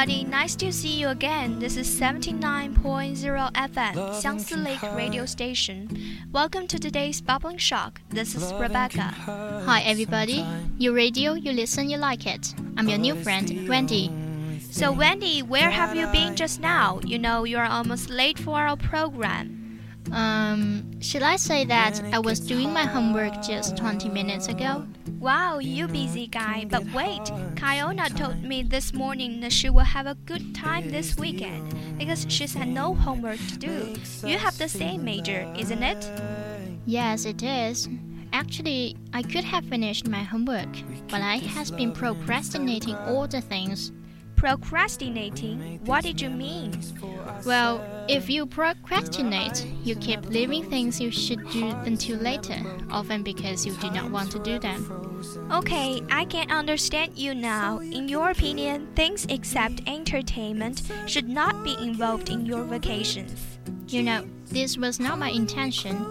Everybody. Nice to see you again. This is 79.0 FM, Xiangsi Lake Radio Station. Welcome to today's Bubbling Shock. This is Rebecca. Hi everybody. You radio, you listen, you like it. I'm your new friend, Wendy. So, Wendy, where have you been just now? You know, you are almost late for our program. Um, should I say that I was doing my homework just 20 minutes ago? Wow, you busy guy. But wait, Kiona told me this morning that she will have a good time this weekend because she's had no homework to do. You have the same major, isn't it? Yes, it is. Actually, I could have finished my homework, but I has been procrastinating all the things. Procrastinating? What did you mean? Well, if you procrastinate, you keep leaving things you should do until later, often because you do not want to do them. Okay, I can understand you now. In your opinion, things except entertainment should not be involved in your vacations. You know, this was not my intention.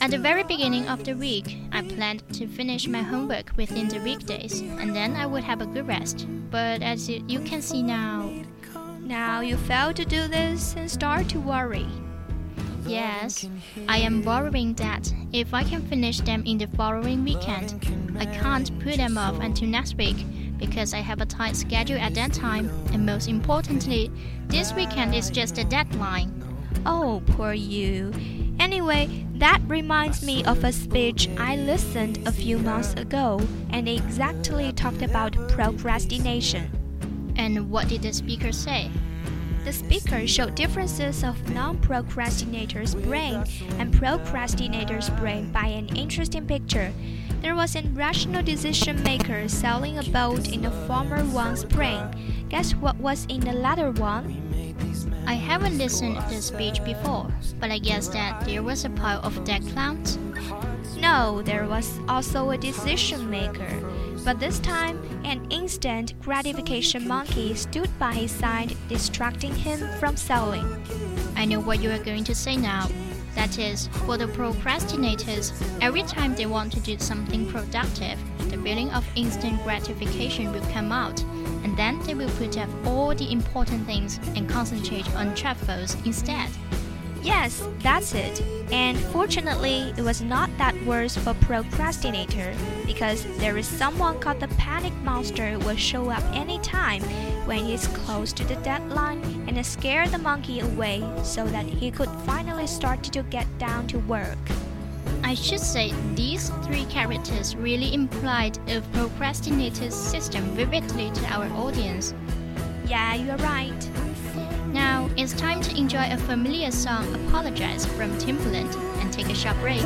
At the very beginning of the week, I planned to finish my homework within the weekdays, and then I would have a good rest. But as you, you can see now, Now you fail to do this and start to worry. yes, I am worrying that if I can finish them in the following weekend, I can't put them off until next week because I have a tight schedule at that time, and most importantly, this weekend is just a deadline. Oh, poor you. Anyway, that reminds me of a speech I listened a few months ago, and it exactly talked about procrastination. And what did the speaker say? The speaker showed differences of non-procrastinators' brain and procrastinators' brain by an interesting picture. There was a rational decision maker sailing a boat in the former one's brain. Guess what was in the latter one? I haven't listened to the speech before, but I guess that there was a pile of dead clowns. No, there was also a decision maker. But this time, an instant gratification monkey stood by his side, distracting him from sailing. I know what you are going to say now. That is, for the procrastinators, every time they want to do something productive, the feeling of instant gratification will come out, and then they will put off all the important things and concentrate on truffles instead. Yes, that's it. And fortunately, it was not that worse for procrastinator because there is someone called the panic monster will show up anytime when he's close to the deadline and scare the monkey away so that he could finally start to get down to work. I should say these three characters really implied a procrastinator's system vividly to our audience. Yeah, you're right. Now it's time to enjoy a familiar song, Apologize from Timbaland, and take a short break.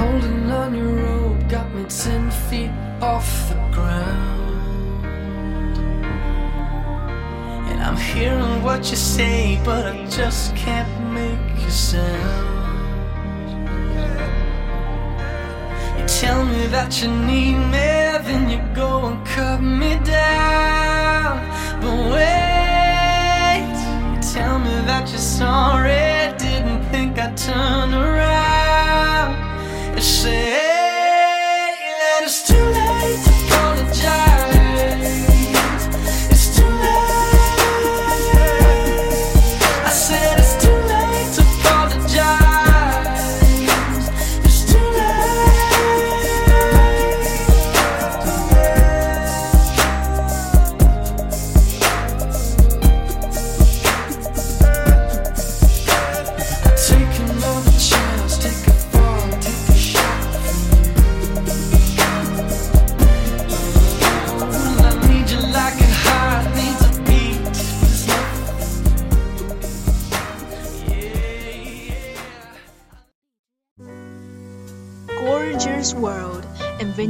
Holding on your rope, got me ten feet off the ground. And I'm hearing what you say, but I just can't make a sound. You tell me that you need me, then you go and cut me down.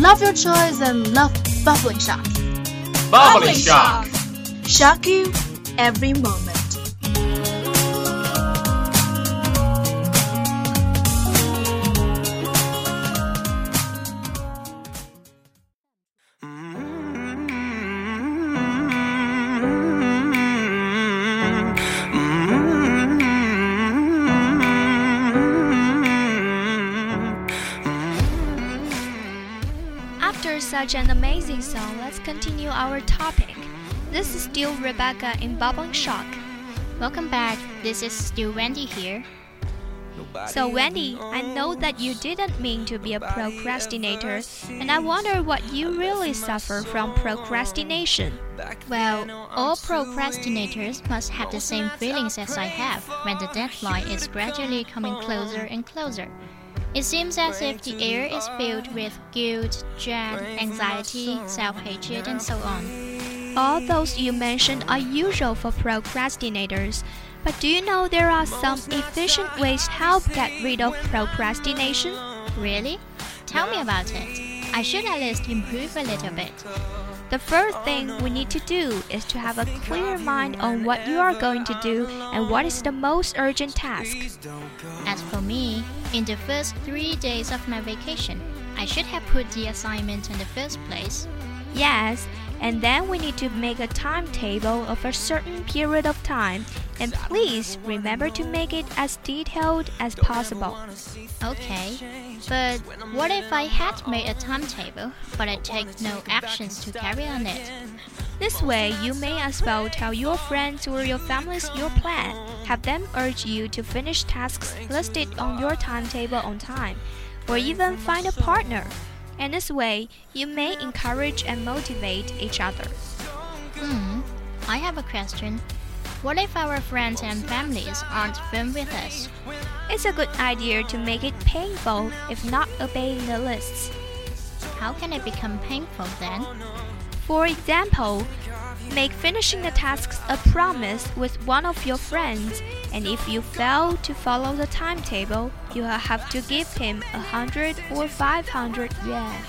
Love your choice and love bubbling shock. Bubbling shock. Shock you every moment. After such an amazing song, let's continue our topic. This is still Rebecca in Bubbling Shock. Welcome back. This is still Wendy here. So, Wendy, I know that you didn't mean to be a procrastinator, and I wonder what you really suffer from procrastination. Well, all procrastinators must have the same feelings as I have when the deadline is gradually coming closer and closer. It seems as if the air is filled with guilt, dread, anxiety, self hatred, and so on. All those you mentioned are usual for procrastinators, but do you know there are some efficient ways to help get rid of procrastination? Really? Tell me about it. I should at least improve a little bit. The first thing we need to do is to have a clear mind on what you are going to do and what is the most urgent task. As for me, in the first three days of my vacation, I should have put the assignment in the first place. Yes, and then we need to make a timetable of a certain period of time, and please remember to make it as detailed as possible. Okay, but what if I had made a timetable, but I take no actions to carry on it? This way, you may as well tell your friends or your families your plan. Have them urge you to finish tasks listed on your timetable on time, or even find a partner. And this way, you may encourage and motivate each other. Hmm, I have a question. What if our friends and families aren't firm with us? It's a good idea to make it painful if not obeying the lists. How can it become painful then? For example, make finishing the tasks a promise with one of your friends, and if you fail to follow the timetable, you will have to give him a hundred or five hundred yuan.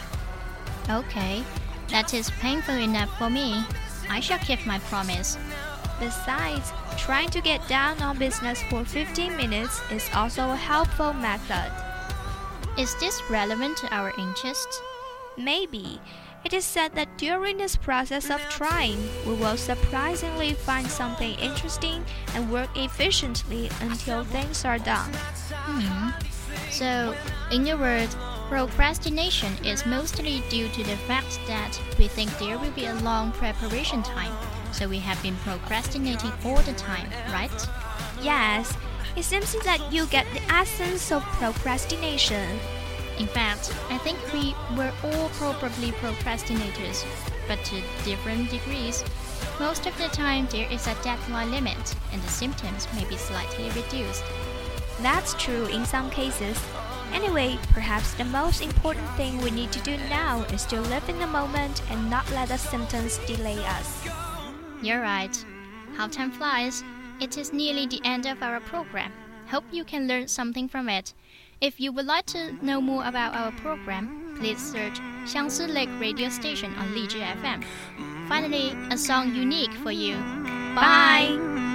Okay, that is painful enough for me. I shall keep my promise. Besides, trying to get down on business for 15 minutes is also a helpful method. Is this relevant to our interests? Maybe. It is said that during this process of trying, we will surprisingly find something interesting and work efficiently until things are done. Hmm. So, in your words, procrastination is mostly due to the fact that we think there will be a long preparation time, so we have been procrastinating all the time, right? Yes, it seems that you get the essence of procrastination. In fact, I think we were all probably procrastinators, but to different degrees. Most of the time, there is a deadline limit, and the symptoms may be slightly reduced. That's true in some cases. Anyway, perhaps the most important thing we need to do now is to live in the moment and not let the symptoms delay us. You're right. How time flies. It is nearly the end of our program. Hope you can learn something from it. If you would like to know more about our program, please search Xiangsi Lake Radio Station on Lizhi FM. Finally, a song unique for you. Bye.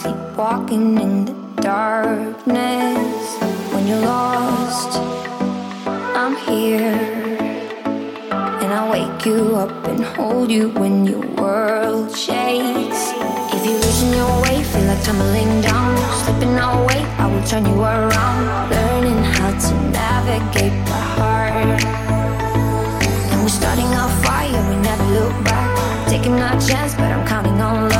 Sleepwalking in the darkness. When you're lost, I'm here, and I'll wake you up and hold you when your world shakes. If you're losing your way, feel like tumbling down, slipping away, I will turn you around. Learning how to navigate the heart. And we're starting a fire, we never look back. Taking our chance, but I'm counting on luck.